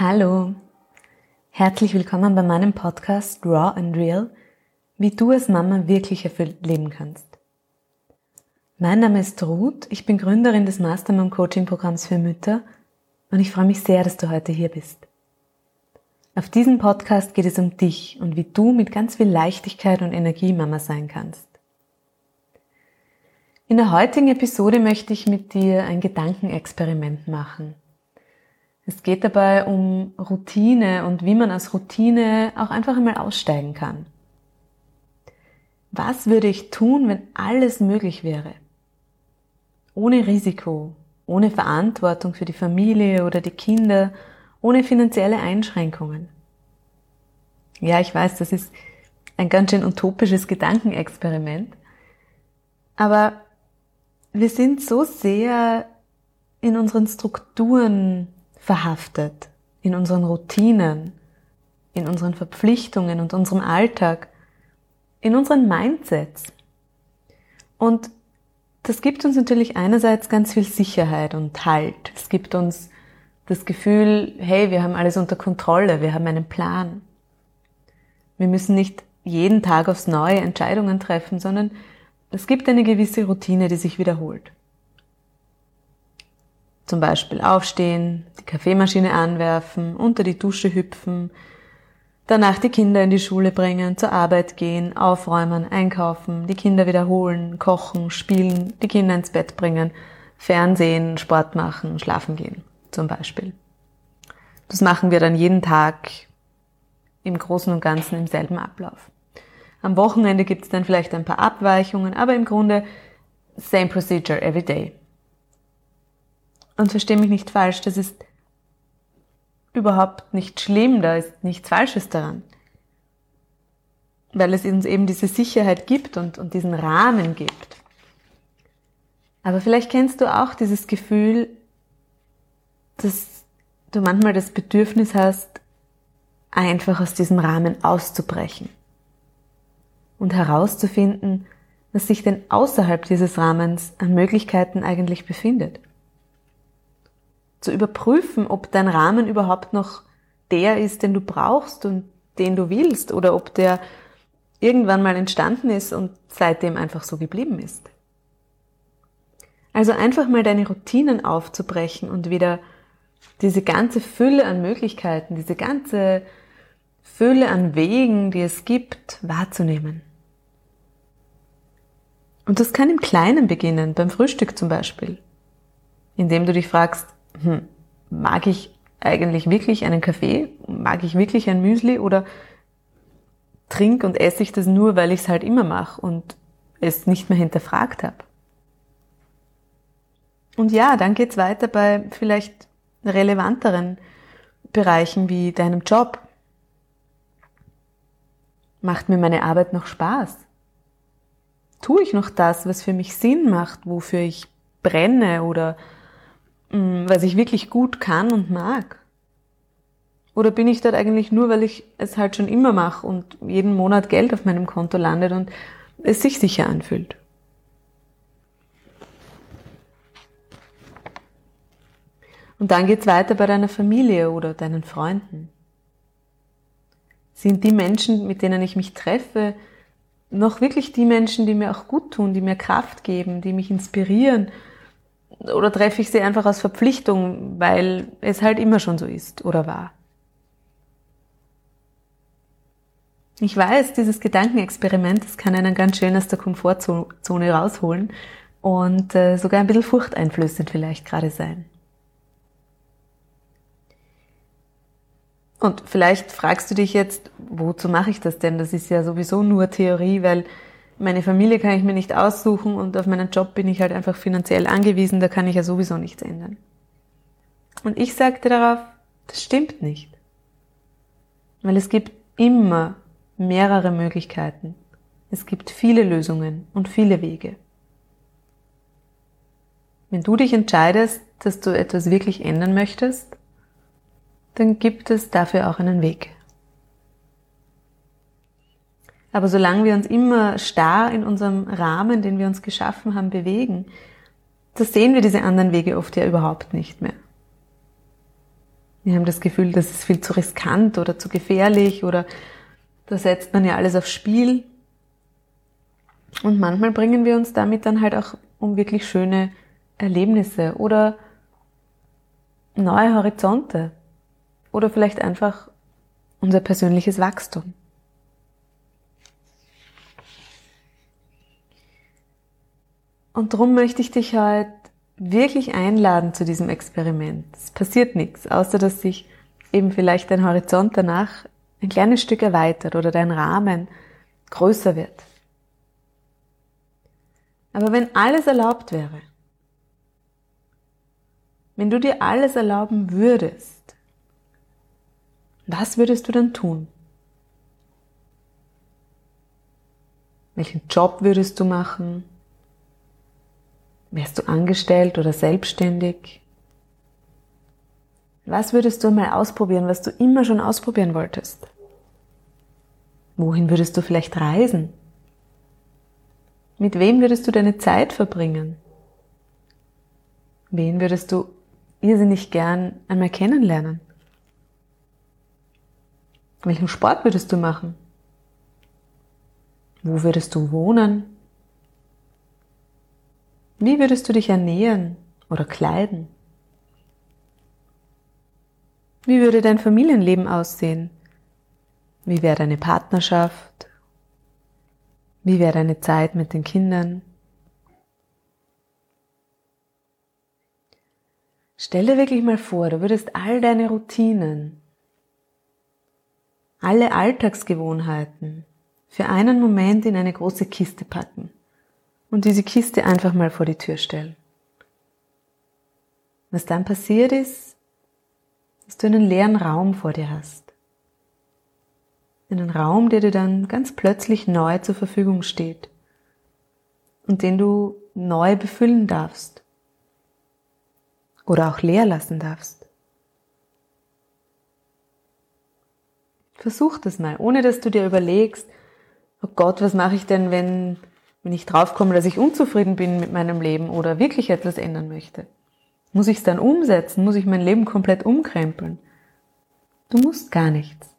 Hallo, herzlich willkommen bei meinem Podcast Raw and Real, wie du als Mama wirklich erfüllt leben kannst. Mein Name ist Ruth, ich bin Gründerin des Mastermind Coaching Programms für Mütter und ich freue mich sehr, dass du heute hier bist. Auf diesem Podcast geht es um dich und wie du mit ganz viel Leichtigkeit und Energie Mama sein kannst. In der heutigen Episode möchte ich mit dir ein Gedankenexperiment machen. Es geht dabei um Routine und wie man aus Routine auch einfach einmal aussteigen kann. Was würde ich tun, wenn alles möglich wäre? Ohne Risiko, ohne Verantwortung für die Familie oder die Kinder, ohne finanzielle Einschränkungen. Ja, ich weiß, das ist ein ganz schön utopisches Gedankenexperiment. Aber wir sind so sehr in unseren Strukturen verhaftet, in unseren Routinen, in unseren Verpflichtungen und unserem Alltag, in unseren Mindsets. Und das gibt uns natürlich einerseits ganz viel Sicherheit und Halt. Es gibt uns das Gefühl, hey, wir haben alles unter Kontrolle, wir haben einen Plan. Wir müssen nicht jeden Tag aufs Neue Entscheidungen treffen, sondern es gibt eine gewisse Routine, die sich wiederholt. Zum Beispiel aufstehen, die Kaffeemaschine anwerfen, unter die Dusche hüpfen, danach die Kinder in die Schule bringen, zur Arbeit gehen, aufräumen, einkaufen, die Kinder wiederholen, kochen, spielen, die Kinder ins Bett bringen, Fernsehen, Sport machen, schlafen gehen, zum Beispiel. Das machen wir dann jeden Tag im Großen und Ganzen im selben Ablauf. Am Wochenende gibt es dann vielleicht ein paar Abweichungen, aber im Grunde same procedure every day. Und verstehe mich nicht falsch, das ist überhaupt nicht schlimm, da ist nichts Falsches daran. Weil es uns eben diese Sicherheit gibt und, und diesen Rahmen gibt. Aber vielleicht kennst du auch dieses Gefühl, dass du manchmal das Bedürfnis hast, einfach aus diesem Rahmen auszubrechen und herauszufinden, was sich denn außerhalb dieses Rahmens an Möglichkeiten eigentlich befindet zu überprüfen, ob dein Rahmen überhaupt noch der ist, den du brauchst und den du willst oder ob der irgendwann mal entstanden ist und seitdem einfach so geblieben ist. Also einfach mal deine Routinen aufzubrechen und wieder diese ganze Fülle an Möglichkeiten, diese ganze Fülle an Wegen, die es gibt, wahrzunehmen. Und das kann im Kleinen beginnen, beim Frühstück zum Beispiel, indem du dich fragst, hm, mag ich eigentlich wirklich einen Kaffee? Mag ich wirklich ein Müsli? Oder trink und esse ich das nur, weil ich es halt immer mache und es nicht mehr hinterfragt habe? Und ja, dann geht's weiter bei vielleicht relevanteren Bereichen wie deinem Job. Macht mir meine Arbeit noch Spaß? Tue ich noch das, was für mich Sinn macht, wofür ich brenne oder was ich wirklich gut kann und mag? Oder bin ich dort eigentlich nur, weil ich es halt schon immer mache und jeden Monat Geld auf meinem Konto landet und es sich sicher anfühlt? Und dann geht's weiter bei deiner Familie oder deinen Freunden. Sind die Menschen, mit denen ich mich treffe, noch wirklich die Menschen, die mir auch gut tun, die mir Kraft geben, die mich inspirieren oder treffe ich sie einfach aus Verpflichtung, weil es halt immer schon so ist oder war? Ich weiß, dieses Gedankenexperiment, das kann einen ganz schön aus der Komfortzone rausholen und äh, sogar ein bisschen furchteinflößend vielleicht gerade sein. Und vielleicht fragst du dich jetzt, wozu mache ich das denn? Das ist ja sowieso nur Theorie, weil meine Familie kann ich mir nicht aussuchen und auf meinen Job bin ich halt einfach finanziell angewiesen, da kann ich ja sowieso nichts ändern. Und ich sagte darauf, das stimmt nicht. Weil es gibt immer mehrere Möglichkeiten. Es gibt viele Lösungen und viele Wege. Wenn du dich entscheidest, dass du etwas wirklich ändern möchtest, dann gibt es dafür auch einen Weg. Aber solange wir uns immer starr in unserem Rahmen, den wir uns geschaffen haben, bewegen, da sehen wir diese anderen Wege oft ja überhaupt nicht mehr. Wir haben das Gefühl, das ist viel zu riskant oder zu gefährlich oder da setzt man ja alles aufs Spiel. Und manchmal bringen wir uns damit dann halt auch um wirklich schöne Erlebnisse oder neue Horizonte oder vielleicht einfach unser persönliches Wachstum. Und darum möchte ich dich heute wirklich einladen zu diesem Experiment. Es passiert nichts, außer dass sich eben vielleicht dein Horizont danach ein kleines Stück erweitert oder dein Rahmen größer wird. Aber wenn alles erlaubt wäre, wenn du dir alles erlauben würdest, was würdest du dann tun? Welchen Job würdest du machen? Wärst du angestellt oder selbstständig? Was würdest du mal ausprobieren, was du immer schon ausprobieren wolltest? Wohin würdest du vielleicht reisen? Mit wem würdest du deine Zeit verbringen? Wen würdest du irrsinnig gern einmal kennenlernen? Welchen Sport würdest du machen? Wo würdest du wohnen? Wie würdest du dich ernähren oder kleiden? Wie würde dein Familienleben aussehen? Wie wäre deine Partnerschaft? Wie wäre deine Zeit mit den Kindern? Stell dir wirklich mal vor, du würdest all deine Routinen, alle Alltagsgewohnheiten für einen Moment in eine große Kiste packen und diese Kiste einfach mal vor die Tür stellen. Was dann passiert ist, dass du einen leeren Raum vor dir hast. Einen Raum, der dir dann ganz plötzlich neu zur Verfügung steht und den du neu befüllen darfst oder auch leer lassen darfst. Versuch das mal, ohne dass du dir überlegst, oh Gott, was mache ich denn, wenn wenn ich draufkomme, dass ich unzufrieden bin mit meinem Leben oder wirklich etwas ändern möchte? Muss ich es dann umsetzen? Muss ich mein Leben komplett umkrempeln? Du musst gar nichts.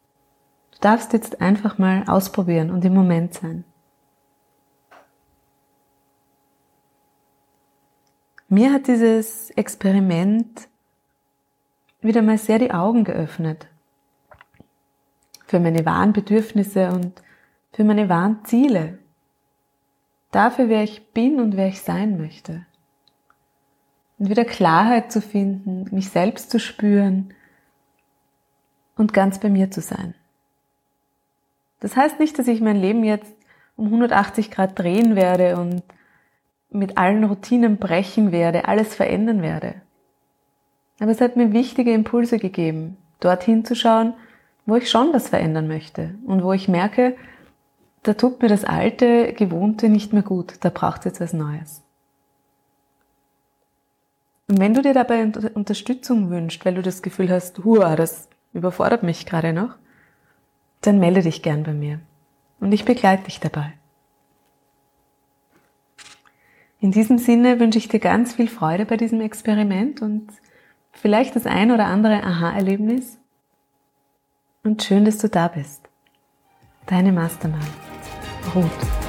Du darfst jetzt einfach mal ausprobieren und im Moment sein. Mir hat dieses Experiment wieder mal sehr die Augen geöffnet für meine wahren Bedürfnisse und für meine wahren Ziele dafür, wer ich bin und wer ich sein möchte. Und wieder Klarheit zu finden, mich selbst zu spüren und ganz bei mir zu sein. Das heißt nicht, dass ich mein Leben jetzt um 180 Grad drehen werde und mit allen Routinen brechen werde, alles verändern werde. Aber es hat mir wichtige Impulse gegeben, dorthin zu schauen, wo ich schon was verändern möchte und wo ich merke, da tut mir das alte, gewohnte nicht mehr gut, da braucht es jetzt was Neues. Und wenn du dir dabei Unterstützung wünschst, weil du das Gefühl hast, hua, das überfordert mich gerade noch, dann melde dich gern bei mir und ich begleite dich dabei. In diesem Sinne wünsche ich dir ganz viel Freude bei diesem Experiment und vielleicht das ein oder andere Aha-Erlebnis. Und schön, dass du da bist. Deine Mastermind. Oh.